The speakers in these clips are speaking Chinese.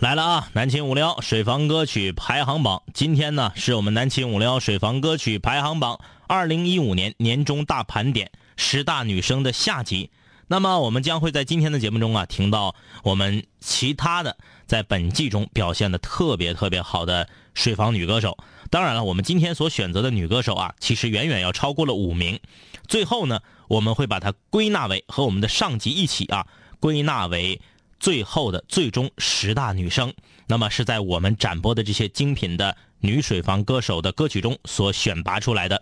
来了啊！南秦五撩水房歌曲排行榜，今天呢是我们南秦五撩水房歌曲排行榜二零一五年年终大盘点十大女生的下集。那么我们将会在今天的节目中啊，听到我们其他的在本季中表现的特别特别好的水房女歌手。当然了，我们今天所选择的女歌手啊，其实远远要超过了五名。最后呢，我们会把它归纳为和我们的上集一起啊，归纳为。最后的最终十大女生，那么是在我们展播的这些精品的女水房歌手的歌曲中所选拔出来的。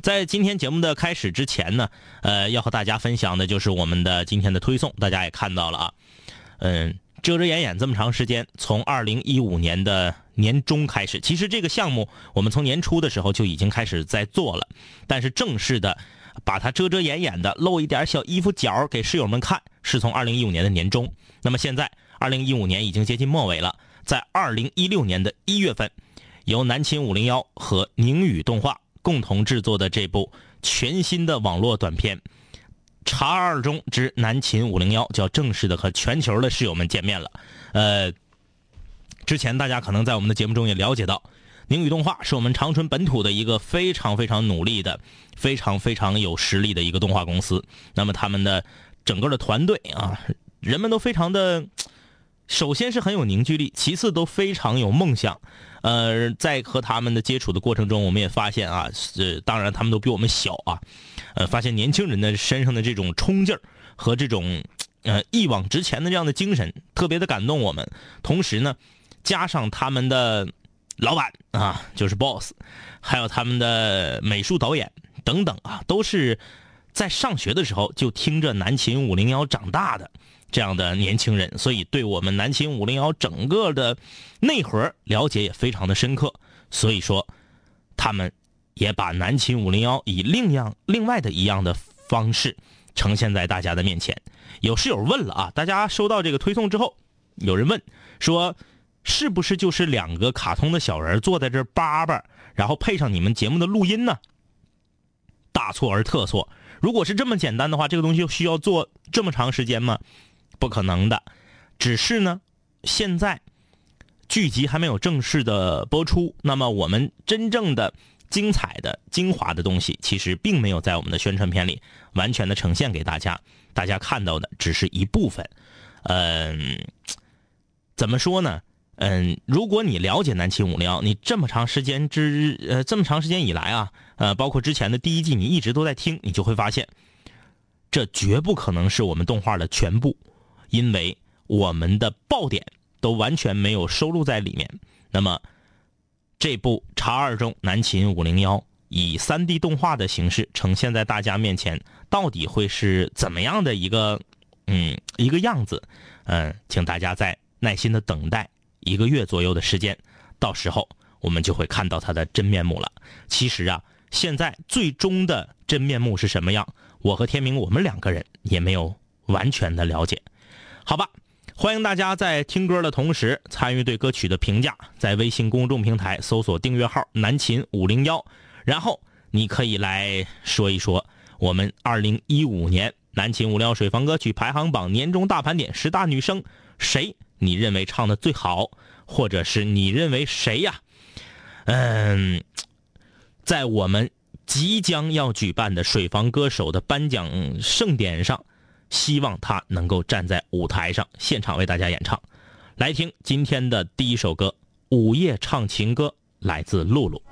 在今天节目的开始之前呢，呃，要和大家分享的就是我们的今天的推送，大家也看到了啊，嗯，遮遮掩掩这么长时间，从二零一五年的年中开始，其实这个项目我们从年初的时候就已经开始在做了，但是正式的。把它遮遮掩掩的露一点小衣服角给室友们看，是从二零一五年的年中。那么现在二零一五年已经接近末尾了，在二零一六年的一月份，由南秦五零幺和宁宇动画共同制作的这部全新的网络短片《茶二中之南秦五零幺》就要正式的和全球的室友们见面了。呃，之前大家可能在我们的节目中也了解到。宁宇动画是我们长春本土的一个非常非常努力的、非常非常有实力的一个动画公司。那么他们的整个的团队啊，人们都非常的，首先是很有凝聚力，其次都非常有梦想。呃，在和他们的接触的过程中，我们也发现啊，是当然他们都比我们小啊，呃，发现年轻人的身上的这种冲劲儿和这种呃一往直前的这样的精神，特别的感动我们。同时呢，加上他们的。老板啊，就是 boss，还有他们的美术导演等等啊，都是在上学的时候就听着南秦五零幺长大的这样的年轻人，所以对我们南秦五零幺整个的内核了解也非常的深刻。所以说，他们也把南秦五零幺以另样另外的一样的方式呈现在大家的面前。有室友问了啊，大家收到这个推送之后，有人问说。是不是就是两个卡通的小人坐在这叭叭，然后配上你们节目的录音呢？大错而特错。如果是这么简单的话，这个东西需要做这么长时间吗？不可能的。只是呢，现在剧集还没有正式的播出，那么我们真正的精彩的精华的东西，其实并没有在我们的宣传片里完全的呈现给大家。大家看到的只是一部分。嗯，怎么说呢？嗯，如果你了解南秦五零幺，你这么长时间之呃这么长时间以来啊，呃，包括之前的第一季，你一直都在听，你就会发现，这绝不可能是我们动画的全部，因为我们的爆点都完全没有收录在里面。那么，这部《茶二中南秦五零幺》以三 D 动画的形式呈现在大家面前，到底会是怎么样的一个嗯一个样子？嗯，请大家再耐心的等待。一个月左右的时间，到时候我们就会看到它的真面目了。其实啊，现在最终的真面目是什么样，我和天明我们两个人也没有完全的了解。好吧，欢迎大家在听歌的同时参与对歌曲的评价，在微信公众平台搜索订阅号“南秦五零幺”，然后你可以来说一说我们二零一五年南秦五零幺水房歌曲排行榜年终大盘点十大女生谁。你认为唱的最好，或者是你认为谁呀？嗯，在我们即将要举办的水房歌手的颁奖盛典上，希望他能够站在舞台上现场为大家演唱。来听今天的第一首歌《午夜唱情歌》，来自露露。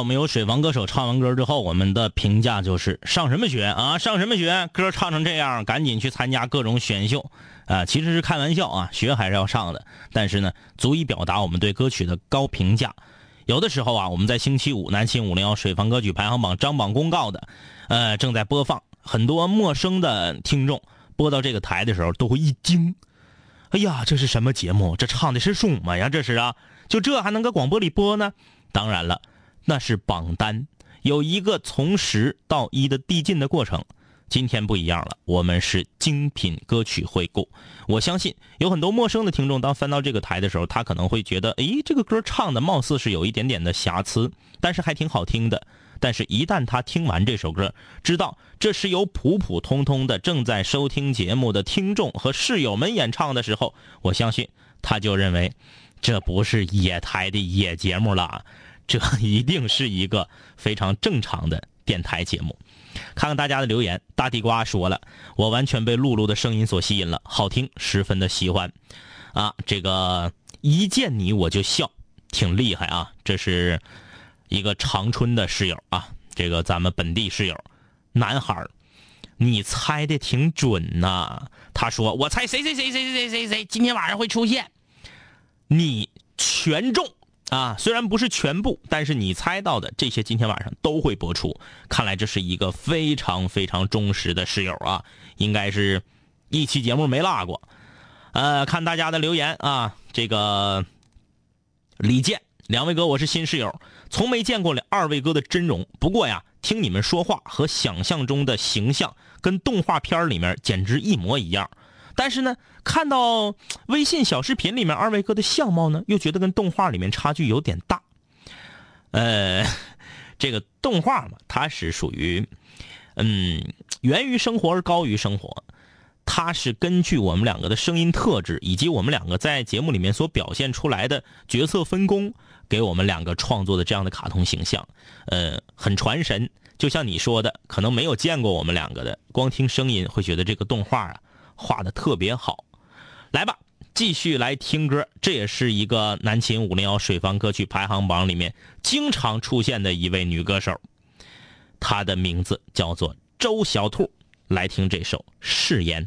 我们有水房歌手唱完歌之后，我们的评价就是上什么学啊？上什么学？歌唱成这样，赶紧去参加各种选秀啊！其实是开玩笑啊，学还是要上的。但是呢，足以表达我们对歌曲的高评价。有的时候啊，我们在星期五南青五零幺水房歌曲排行榜张榜公告的，呃，正在播放。很多陌生的听众播到这个台的时候，都会一惊：哎呀，这是什么节目？这唱的是什么呀？这是啊，就这还能搁广播里播呢？当然了。那是榜单，有一个从十到一的递进的过程。今天不一样了，我们是精品歌曲回顾。我相信有很多陌生的听众，当翻到这个台的时候，他可能会觉得，哎，这个歌唱的貌似是有一点点的瑕疵，但是还挺好听的。但是，一旦他听完这首歌，知道这是由普普通通的正在收听节目的听众和室友们演唱的时候，我相信他就认为，这不是野台的野节目了。这 一定是一个非常正常的电台节目。看看大家的留言，大地瓜说了：“我完全被露露的声音所吸引了，好听，十分的喜欢。”啊，这个一见你我就笑，挺厉害啊！这是一个长春的室友啊，这个咱们本地室友，男孩你猜的挺准呐。他说：“我猜谁谁谁谁谁谁谁今天晚上会出现，你全中。”啊，虽然不是全部，但是你猜到的这些今天晚上都会播出。看来这是一个非常非常忠实的室友啊，应该是一期节目没落过。呃，看大家的留言啊，这个李健，两位哥，我是新室友，从没见过二位哥的真容。不过呀，听你们说话和想象中的形象跟动画片里面简直一模一样。但是呢，看到微信小视频里面二位哥的相貌呢，又觉得跟动画里面差距有点大。呃，这个动画嘛，它是属于，嗯，源于生活而高于生活。它是根据我们两个的声音特质，以及我们两个在节目里面所表现出来的角色分工，给我们两个创作的这样的卡通形象，呃，很传神。就像你说的，可能没有见过我们两个的，光听声音会觉得这个动画啊画的特别好。来吧，继续来听歌，这也是一个南秦五零幺水房歌曲排行榜里面经常出现的一位女歌手，她的名字叫做周小兔。来听这首《誓言》。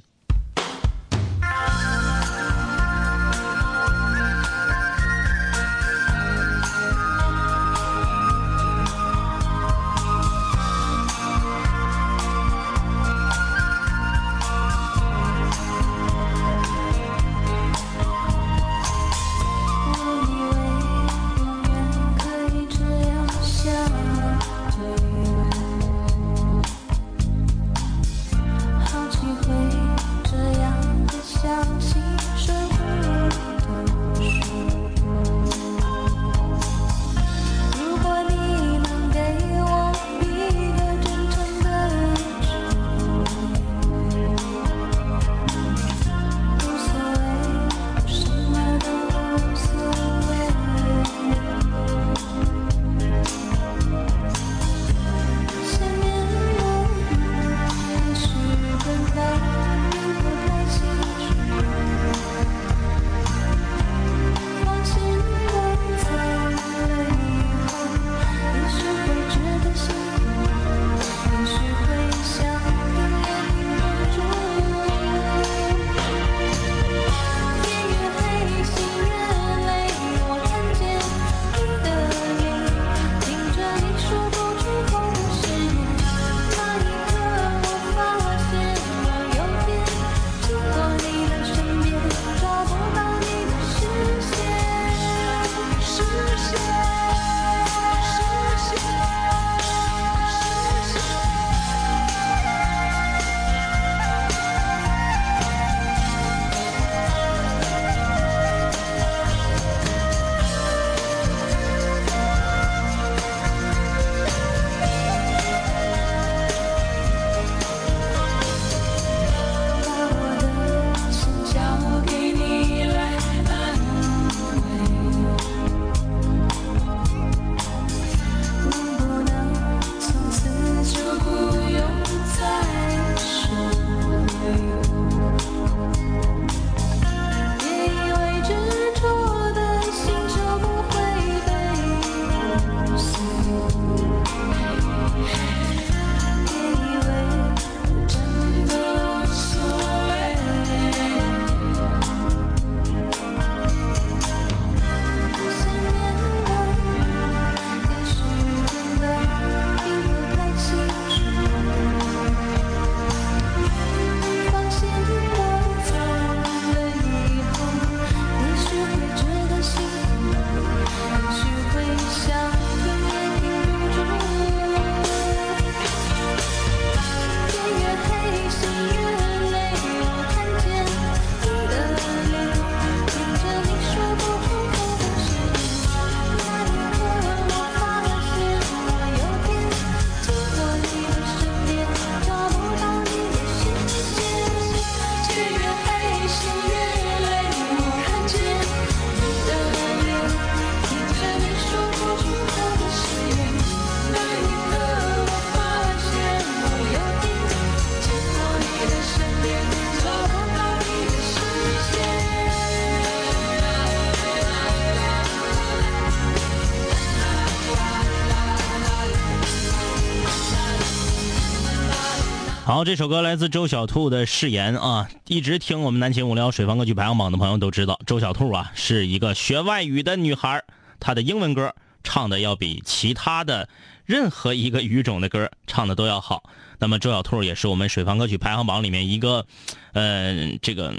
这首歌来自周小兔的誓言啊！一直听我们南秦五聊水房歌曲排行榜的朋友都知道，周小兔啊是一个学外语的女孩，她的英文歌唱的要比其他的任何一个语种的歌唱的都要好。那么周小兔也是我们水房歌曲排行榜里面一个，呃，这个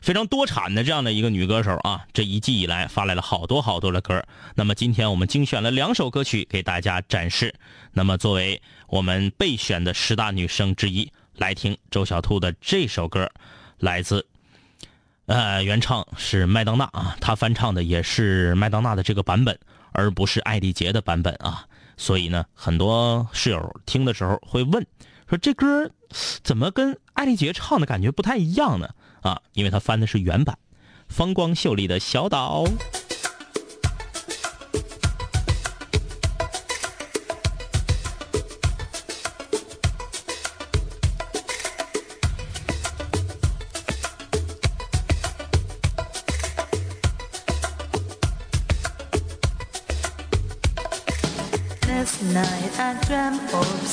非常多产的这样的一个女歌手啊。这一季以来发来了好多好多的歌。那么今天我们精选了两首歌曲给大家展示。那么作为我们备选的十大女生之一，来听周小兔的这首歌，来自，呃，原唱是麦当娜啊，她翻唱的也是麦当娜的这个版本，而不是艾丽杰的版本啊。所以呢，很多室友听的时候会问，说这歌怎么跟艾丽杰唱的感觉不太一样呢？啊，因为他翻的是原版，风光秀丽的小岛。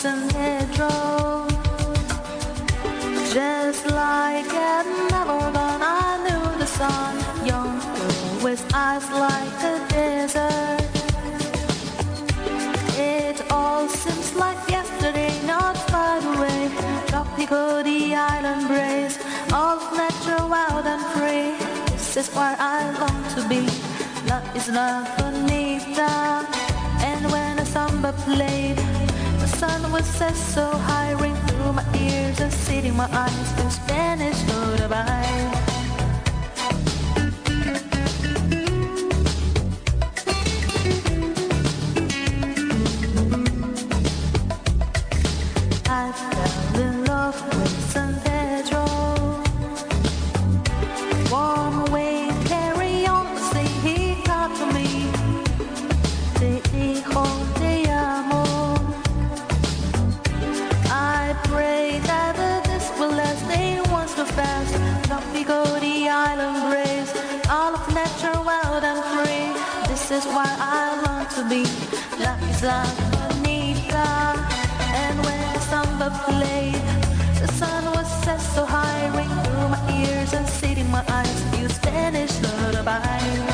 San Pedro Just like at Navarone I knew the sun. Young girl with eyes like the desert. It all seems like yesterday, not far away. Tropical, the island breeze All of nature wild and free. This is where I long to be. Love is not bonita and when a samba played, sun was set so high, ring through my ears and seating my eyes to Spanish lullaby. Be. La isla bonita. And when the samba played, the sun was set so high, ring through my ears and seating my eyes. You Spanish lullaby.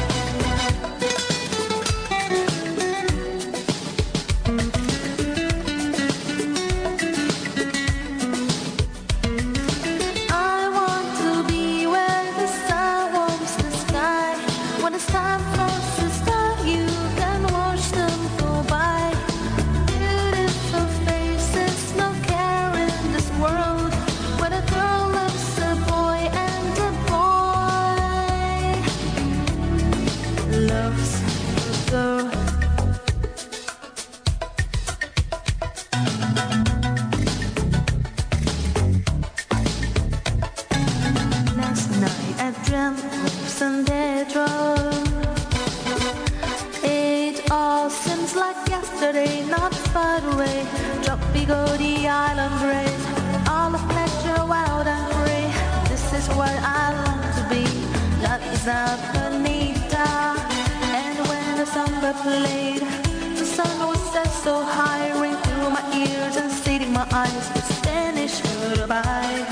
Eyes with Spanish lullaby.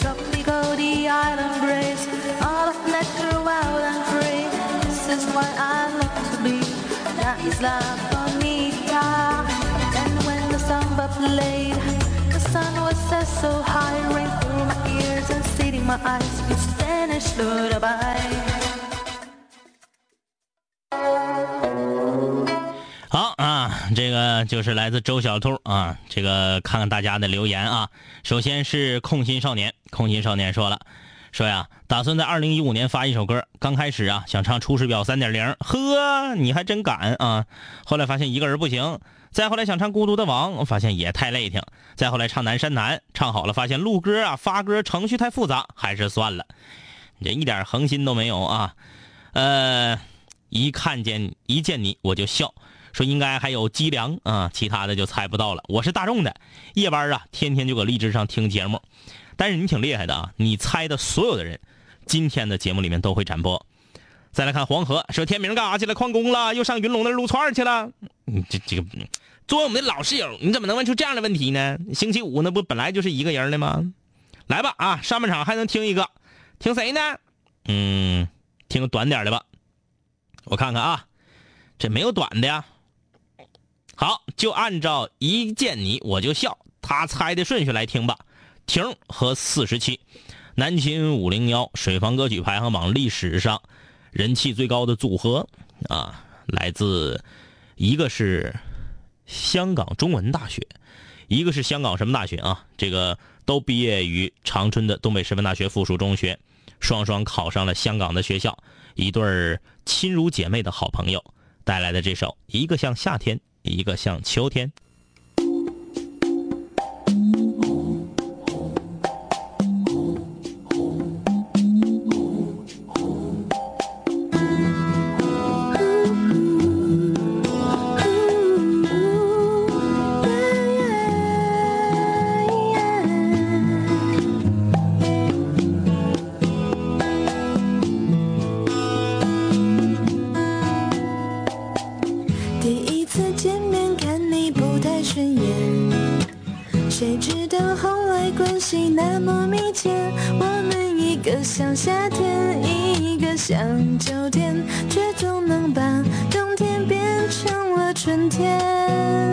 Tropical, the island breeze, all of nature wild and free. This is what I love to be. La isla bonita. And when the samba played, the sun was set so high, ring through my ears and seating my eyes with Spanish lullaby. 这个就是来自周小兔啊，这个看看大家的留言啊。首先是空心少年，空心少年说了，说呀，打算在二零一五年发一首歌，刚开始啊想唱《出师表》三点零，呵，你还真敢啊！后来发现一个人不行，再后来想唱《孤独的王》，发现也太累挺，再后来唱《南山南》，唱好了发现录歌啊发歌程序太复杂，还是算了，你这一点恒心都没有啊！呃，一看见一见你我就笑。说应该还有脊梁啊，其他的就猜不到了。我是大众的，夜班啊，天天就搁荔枝上听节目。但是你挺厉害的啊，你猜的所有的人，今天的节目里面都会展播。再来看黄河，说天明干啥去了？旷工了，又上云龙那撸串去了。你这这个，作为我们的老室友，你怎么能问出这样的问题呢？星期五那不本来就是一个人的吗？来吧啊，上半场还能听一个，听谁呢？嗯，听个短点的吧。我看看啊，这没有短的呀。好，就按照一见你我就笑，他猜的顺序来听吧。停和四十七，南秦五零幺水房歌曲排行榜历史上人气最高的组合啊，来自一个是香港中文大学，一个是香港什么大学啊？这个都毕业于长春的东北师范大学附属中学，双双考上了香港的学校，一对儿亲如姐妹的好朋友带来的这首《一个像夏天》。一个像秋天。像夏天，一个像秋天，却总能把冬天变成了春天。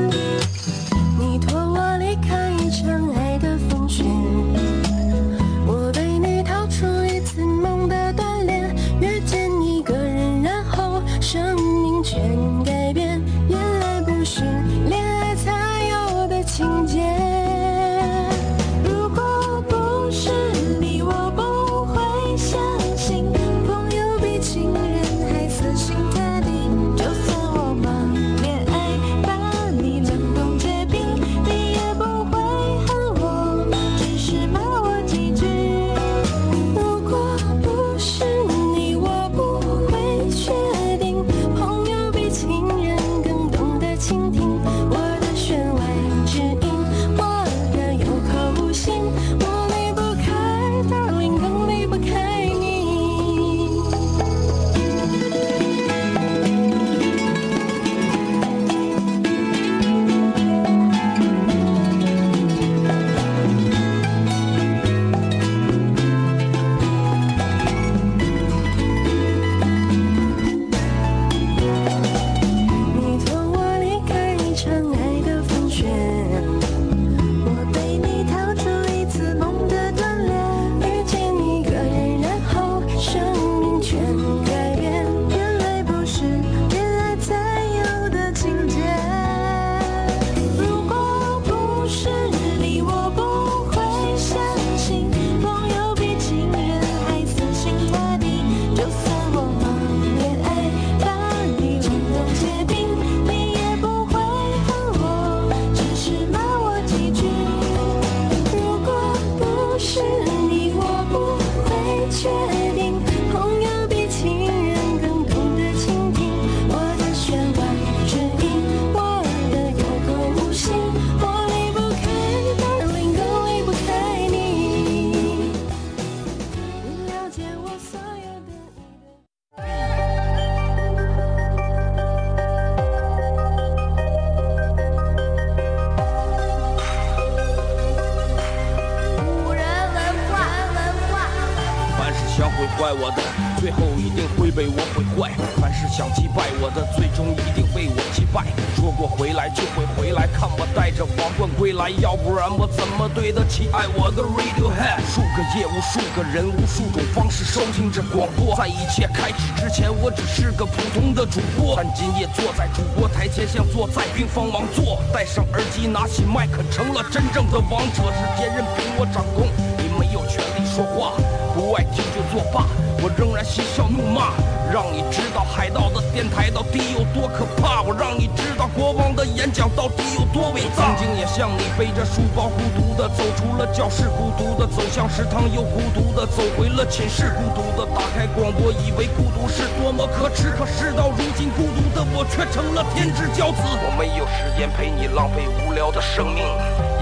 兵荒王座。戴上耳机，拿起麦克，成了真正的王者。时间任凭我掌控，你没有权利说话。不爱听就作罢，我仍然嬉笑怒骂，让你知道海盗的电台到底有多可怕，我让你知道国王的演讲到底有多伟大。曾经也像你背着书包教室，孤独的走向食堂，又孤独的走回了寝室，孤独的打开广播，以为孤独是多么可耻，可事到如今，孤独的我却成了天之骄子。我没有时间陪你浪费无聊的生命。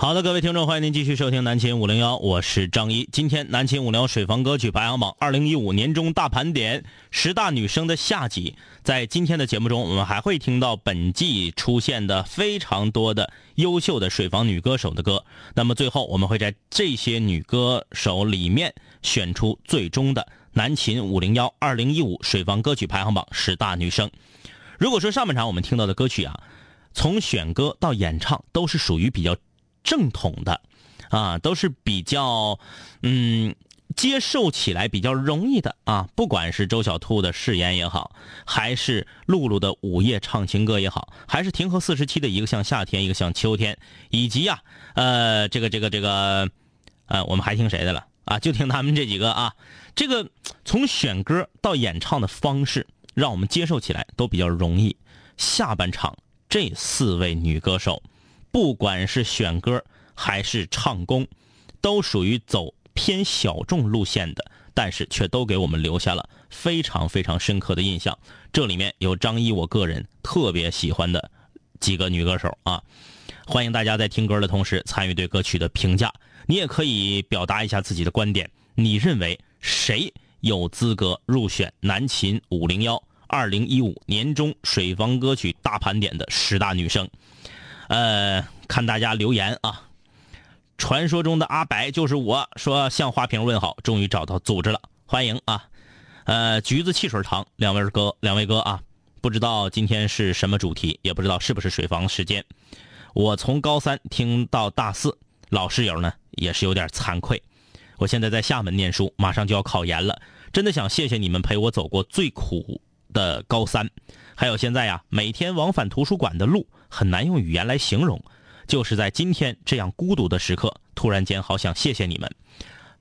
好的，各位听众，欢迎您继续收听南秦五零幺，我是张一。今天南秦五零幺水房歌曲排行榜二零一五年中大盘点十大女生的下集，在今天的节目中，我们还会听到本季出现的非常多的优秀的水房女歌手的歌。那么最后，我们会在这些女歌手里面选出最终的南秦五零幺二零一五水房歌曲排行榜十大女生。如果说上半场我们听到的歌曲啊，从选歌到演唱都是属于比较正统的，啊，都是比较嗯接受起来比较容易的啊。不管是周小兔的誓言也好，还是露露的午夜唱情歌也好，还是庭和四十七的一个像夏天，一个像秋天，以及呀、呃，这个这个这个，呃，我们还听谁的了啊？就听他们这几个啊。这个从选歌到演唱的方式，让我们接受起来都比较容易。下半场这四位女歌手，不管是选歌还是唱功，都属于走偏小众路线的，但是却都给我们留下了非常非常深刻的印象。这里面有张一我个人特别喜欢的几个女歌手啊，欢迎大家在听歌的同时参与对歌曲的评价。你也可以表达一下自己的观点，你认为谁有资格入选南秦五零幺二零一五年中水房歌曲大盘点的十大女生？呃，看大家留言啊。传说中的阿白就是我，说向花瓶问好，终于找到组织了，欢迎啊！呃，橘子汽水糖，两位哥，两位哥啊，不知道今天是什么主题，也不知道是不是水房时间。我从高三听到大四，老室友呢也是有点惭愧。我现在在厦门念书，马上就要考研了，真的想谢谢你们陪我走过最苦的高三，还有现在呀，每天往返图书馆的路很难用语言来形容。就是在今天这样孤独的时刻，突然间好想谢谢你们，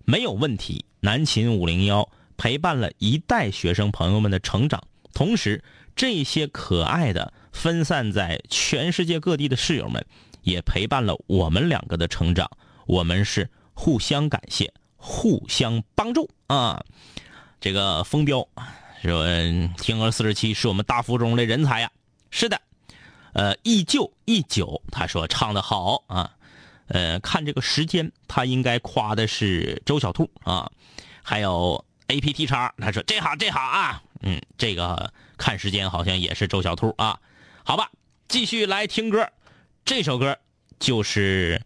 没有问题。南秦五零幺陪伴了一代学生朋友们的成长，同时这些可爱的分散在全世界各地的室友们，也陪伴了我们两个的成长。我们是互相感谢，互相帮助啊！这个风标说听歌四十七是我们大附中的人才呀，是的。呃，忆旧忆久，他说唱的好啊，呃，看这个时间，他应该夸的是周小兔啊，还有 A P T 叉，他说这好这好啊，嗯，这个看时间好像也是周小兔啊，好吧，继续来听歌，这首歌就是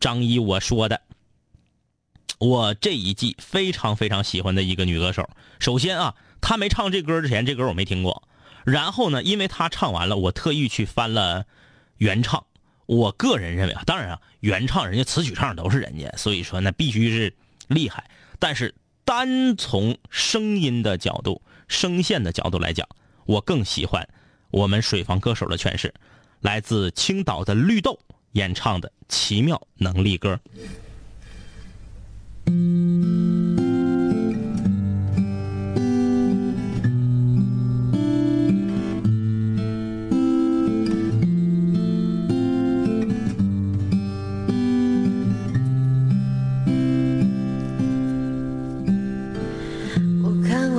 张一我说的，我这一季非常非常喜欢的一个女歌手。首先啊，他没唱这歌之前，这歌我没听过。然后呢？因为他唱完了，我特意去翻了原唱。我个人认为啊，当然啊，原唱人家词曲唱都是人家，所以说那必须是厉害。但是单从声音的角度、声线的角度来讲，我更喜欢我们水房歌手的诠释，来自青岛的绿豆演唱的《奇妙能力歌》。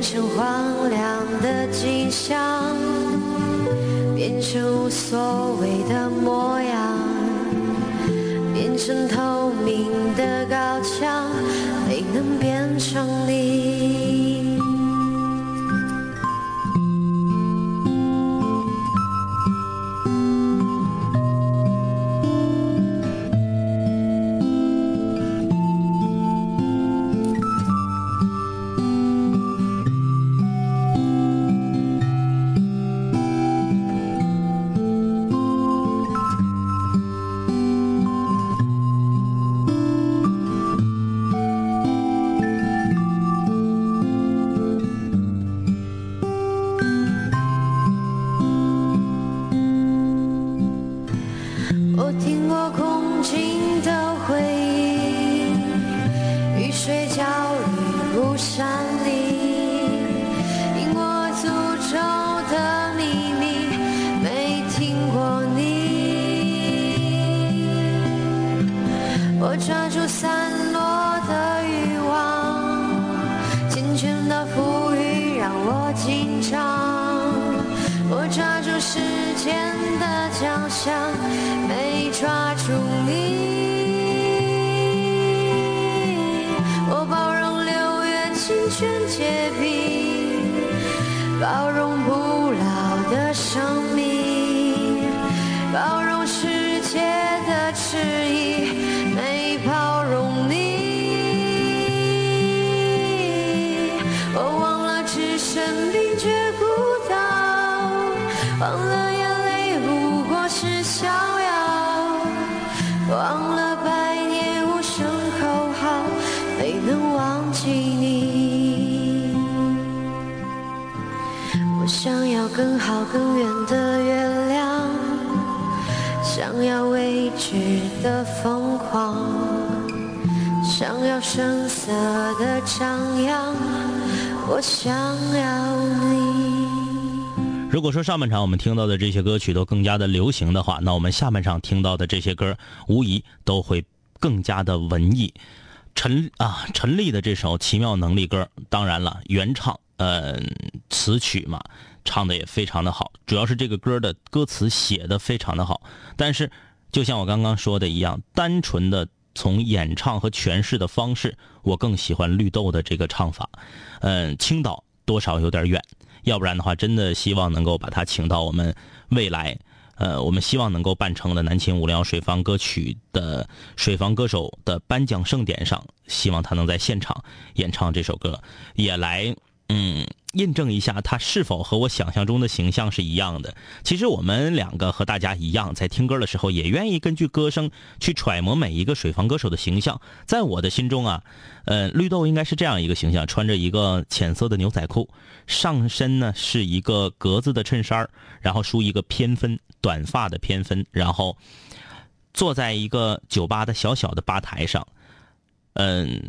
变成荒凉的景象。变成无所谓的模样，变成透明的高墙，要声色的张扬，我想要你。如果说上半场我们听到的这些歌曲都更加的流行的话，那我们下半场听到的这些歌，无疑都会更加的文艺。陈啊，陈丽的这首《奇妙能力歌》，当然了，原唱，呃，词曲嘛，唱的也非常的好。主要是这个歌的歌词写的非常的好。但是，就像我刚刚说的一样，单纯的从演唱和诠释的方式，我更喜欢绿豆的这个唱法。嗯，青岛多少有点远。要不然的话，真的希望能够把他请到我们未来，呃，我们希望能够办成的南秦五零幺水房歌曲的水房歌手的颁奖盛典上，希望他能在现场演唱这首歌，也来嗯印证一下他是否和我想象中的形象是一样的。其实我们两个和大家一样，在听歌的时候也愿意根据歌声去揣摩每一个水房歌手的形象。在我的心中啊，呃，绿豆应该是这样一个形象，穿着一个浅色的牛仔裤。上身呢是一个格子的衬衫然后梳一个偏分短发的偏分，然后坐在一个酒吧的小小的吧台上，嗯，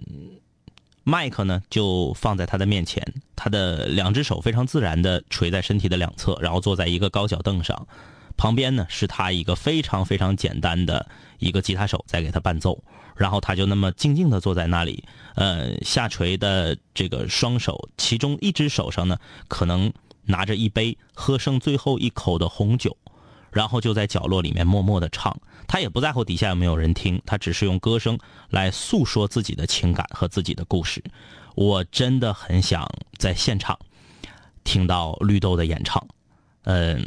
麦克呢就放在他的面前，他的两只手非常自然的垂在身体的两侧，然后坐在一个高脚凳上，旁边呢是他一个非常非常简单的一个吉他手在给他伴奏。然后他就那么静静的坐在那里，呃，下垂的这个双手，其中一只手上呢，可能拿着一杯喝剩最后一口的红酒，然后就在角落里面默默的唱。他也不在乎底下有没有人听，他只是用歌声来诉说自己的情感和自己的故事。我真的很想在现场听到绿豆的演唱，嗯。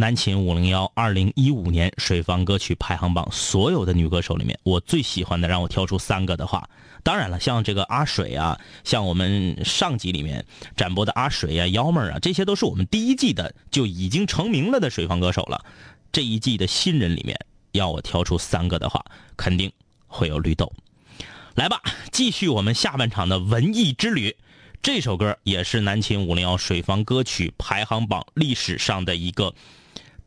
南秦五零幺二零一五年水房歌曲排行榜所有的女歌手里面，我最喜欢的，让我挑出三个的话，当然了，像这个阿水啊，像我们上集里面展播的阿水呀、幺妹儿啊，这些都是我们第一季的就已经成名了的水房歌手了。这一季的新人里面，要我挑出三个的话，肯定会有绿豆。来吧，继续我们下半场的文艺之旅。这首歌也是南秦五零幺水房歌曲排行榜历史上的一个。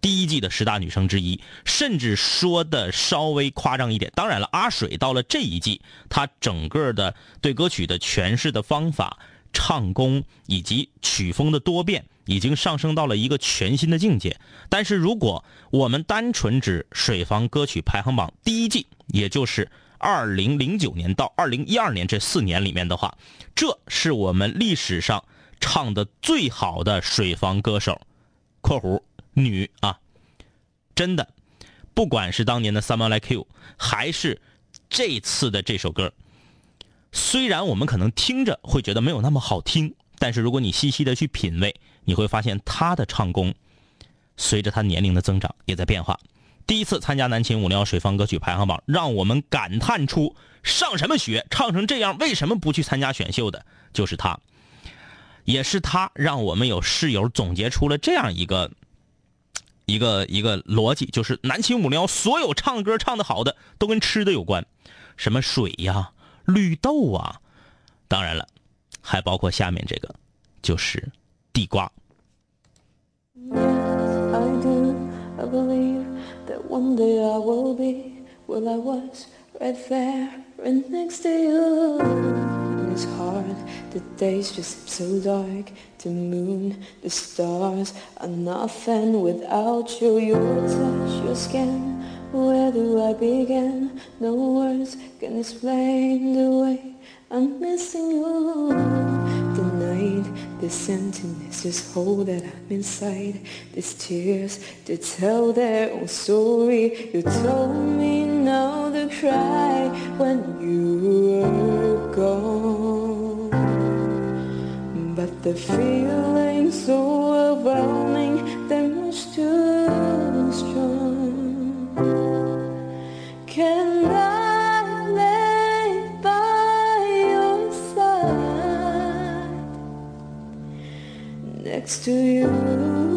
第一季的十大女生之一，甚至说的稍微夸张一点。当然了，阿水到了这一季，她整个的对歌曲的诠释的方法、唱功以及曲风的多变，已经上升到了一个全新的境界。但是，如果我们单纯指水房歌曲排行榜第一季，也就是二零零九年到二零一二年这四年里面的话，这是我们历史上唱的最好的水房歌手（括弧）。女啊，真的，不管是当年的《Someone Like You》，还是这次的这首歌，虽然我们可能听着会觉得没有那么好听，但是如果你细细的去品味，你会发现她的唱功随着她年龄的增长也在变化。第一次参加南秦五零幺水方歌曲排行榜，让我们感叹出上什么学，唱成这样，为什么不去参加选秀的？就是她，也是她让我们有室友总结出了这样一个。一个一个逻辑就是南秦五零幺所有唱歌唱的好的都跟吃的有关，什么水呀、绿豆啊，当然了，还包括下面这个，就是地瓜。The. The moon, the stars are nothing without you. Your touch, your skin. Where do I begin? No words can explain the way I'm missing you. The night this emptiness, this hole that I'm inside. These tears to tell their own story. You told me not to cry when you were gone. The feeling so overwhelming, they're much too strong. Can I lay by your side next to? You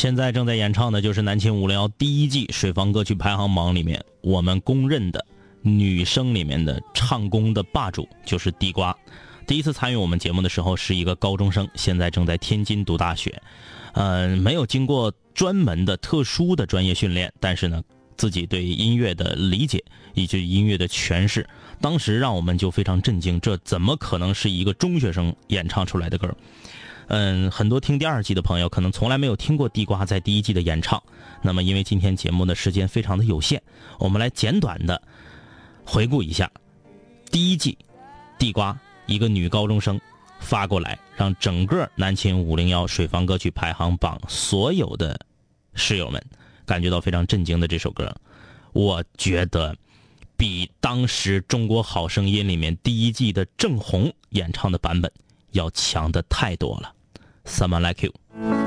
现在正在演唱的就是南秦五零幺第一季水房歌曲排行榜里面我们公认的女生里面的唱功的霸主，就是地瓜。第一次参与我们节目的时候是一个高中生，现在正在天津读大学。嗯、没有经过专门的特殊的专业训练，但是呢，自己对音乐的理解以及音乐的诠释，当时让我们就非常震惊，这怎么可能是一个中学生演唱出来的歌？嗯，很多听第二季的朋友可能从来没有听过地瓜在第一季的演唱。那么，因为今天节目的时间非常的有限，我们来简短的回顾一下第一季地瓜一个女高中生发过来，让整个南秦五零幺水房歌曲排行榜所有的室友们感觉到非常震惊的这首歌，我觉得比当时《中国好声音》里面第一季的郑红演唱的版本要强的太多了。सम्म राख्यौँ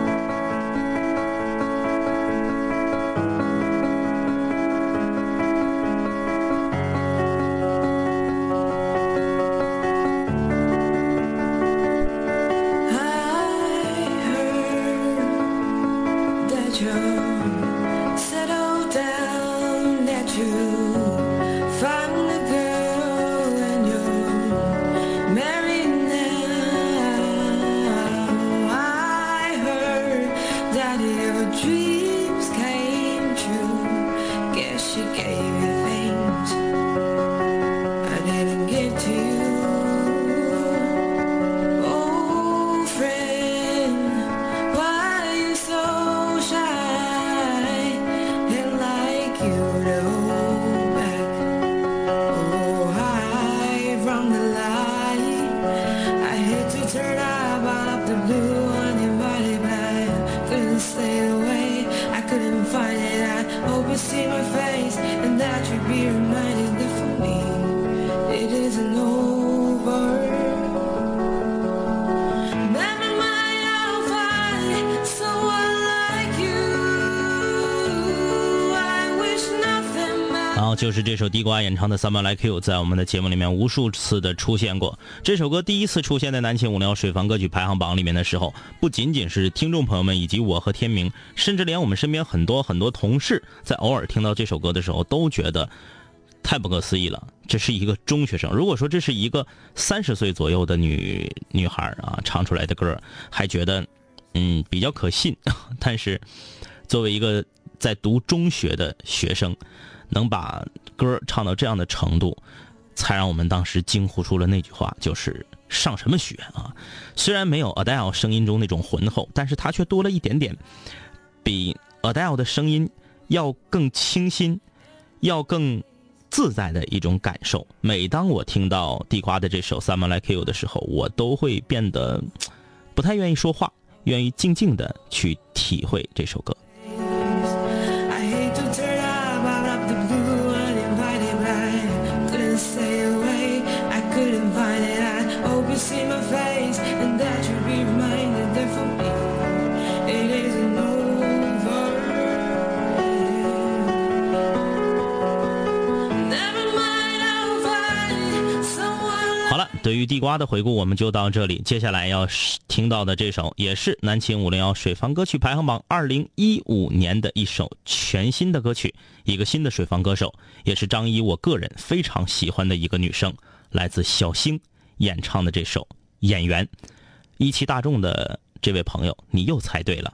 是这首地瓜演唱的《Someone Like You》，在我们的节目里面无数次的出现过。这首歌第一次出现在南秦五零幺水房歌曲排行榜里面的时候，不仅仅是听众朋友们以及我和天明，甚至连我们身边很多很多同事，在偶尔听到这首歌的时候，都觉得太不可思议了！这是一个中学生。如果说这是一个三十岁左右的女女孩啊唱出来的歌，还觉得嗯比较可信。但是作为一个在读中学的学生，能把歌唱到这样的程度，才让我们当时惊呼出了那句话，就是上什么学啊！虽然没有 Adele 声音中那种浑厚，但是它却多了一点点比 Adele 的声音要更清新，要更。自在的一种感受。每当我听到地瓜的这首《Summer Like You》的时候，我都会变得不太愿意说话，愿意静静的去体会这首歌。对于地瓜的回顾我们就到这里。接下来要听到的这首也是南秦五零幺水房歌曲排行榜二零一五年的一首全新的歌曲，一个新的水房歌手，也是张一我个人非常喜欢的一个女生，来自小星演唱的这首《演员》。一汽大众的这位朋友，你又猜对了。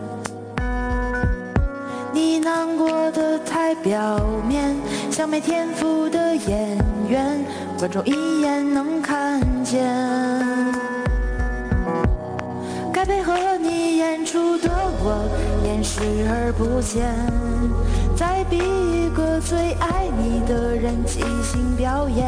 难过的太表面，像没天赋的演员，观众一眼能看见。该配合你演出的我，演视而不见。再逼一个最爱你的人即兴表演。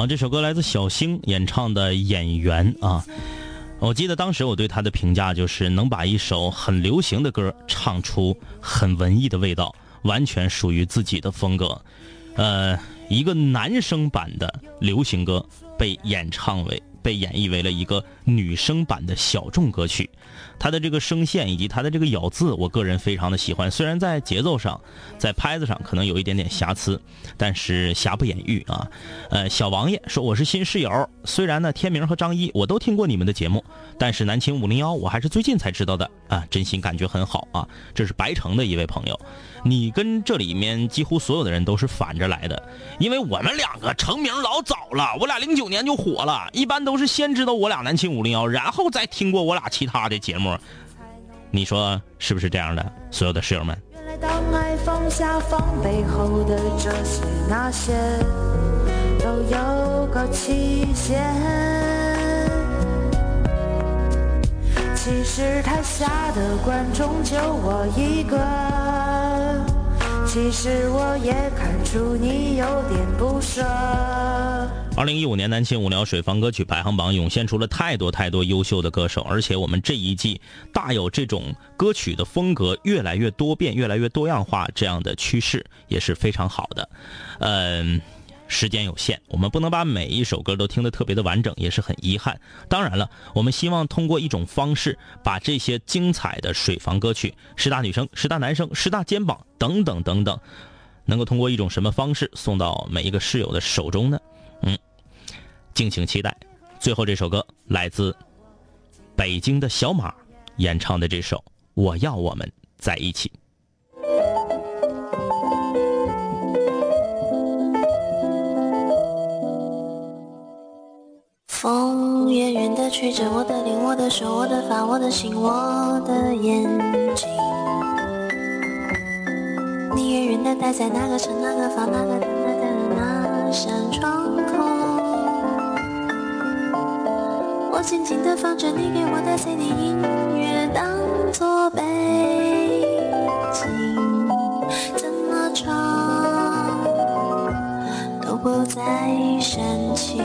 好，这首歌来自小星演唱的《演员》啊。我记得当时我对他的评价就是能把一首很流行的歌唱出很文艺的味道，完全属于自己的风格。呃，一个男生版的流行歌被演唱为被演绎为了一个女生版的小众歌曲，他的这个声线以及他的这个咬字，我个人非常的喜欢。虽然在节奏上，在拍子上可能有一点点瑕疵，但是瑕不掩瑜啊。呃，小王爷说我是新室友，虽然呢天明和张一我都听过你们的节目，但是南秦五零幺我还是最近才知道的啊，真心感觉很好啊。这是白城的一位朋友，你跟这里面几乎所有的人都是反着来的，因为我们两个成名老早了，我俩零九年就火了，一般都是先知道我俩南秦五零幺，然后再听过我俩其他的节目。你说是不是这样的？所有的室友们，其实台下的观众就我一个，其实我也看出你有点不舍。二零一五年南秦五聊水房歌曲排行榜涌现出了太多太多优秀的歌手，而且我们这一季大有这种歌曲的风格越来越多变、越来越多样化这样的趋势，也是非常好的。嗯。时间有限，我们不能把每一首歌都听得特别的完整，也是很遗憾。当然了，我们希望通过一种方式，把这些精彩的水房歌曲、十大女生、十大男生、十大肩膀等等等等，能够通过一种什么方式送到每一个室友的手中呢？嗯，敬请期待。最后这首歌来自北京的小马演唱的这首《我要我们在一起》。风远远的吹着我的脸，我的手，我的发，我的心，我的眼睛。你远远的待在那个城、那个房、那个灯、那个那扇窗口。我静静的放着你给我的 CD 音乐，当作背景，怎么唱都不再煽情。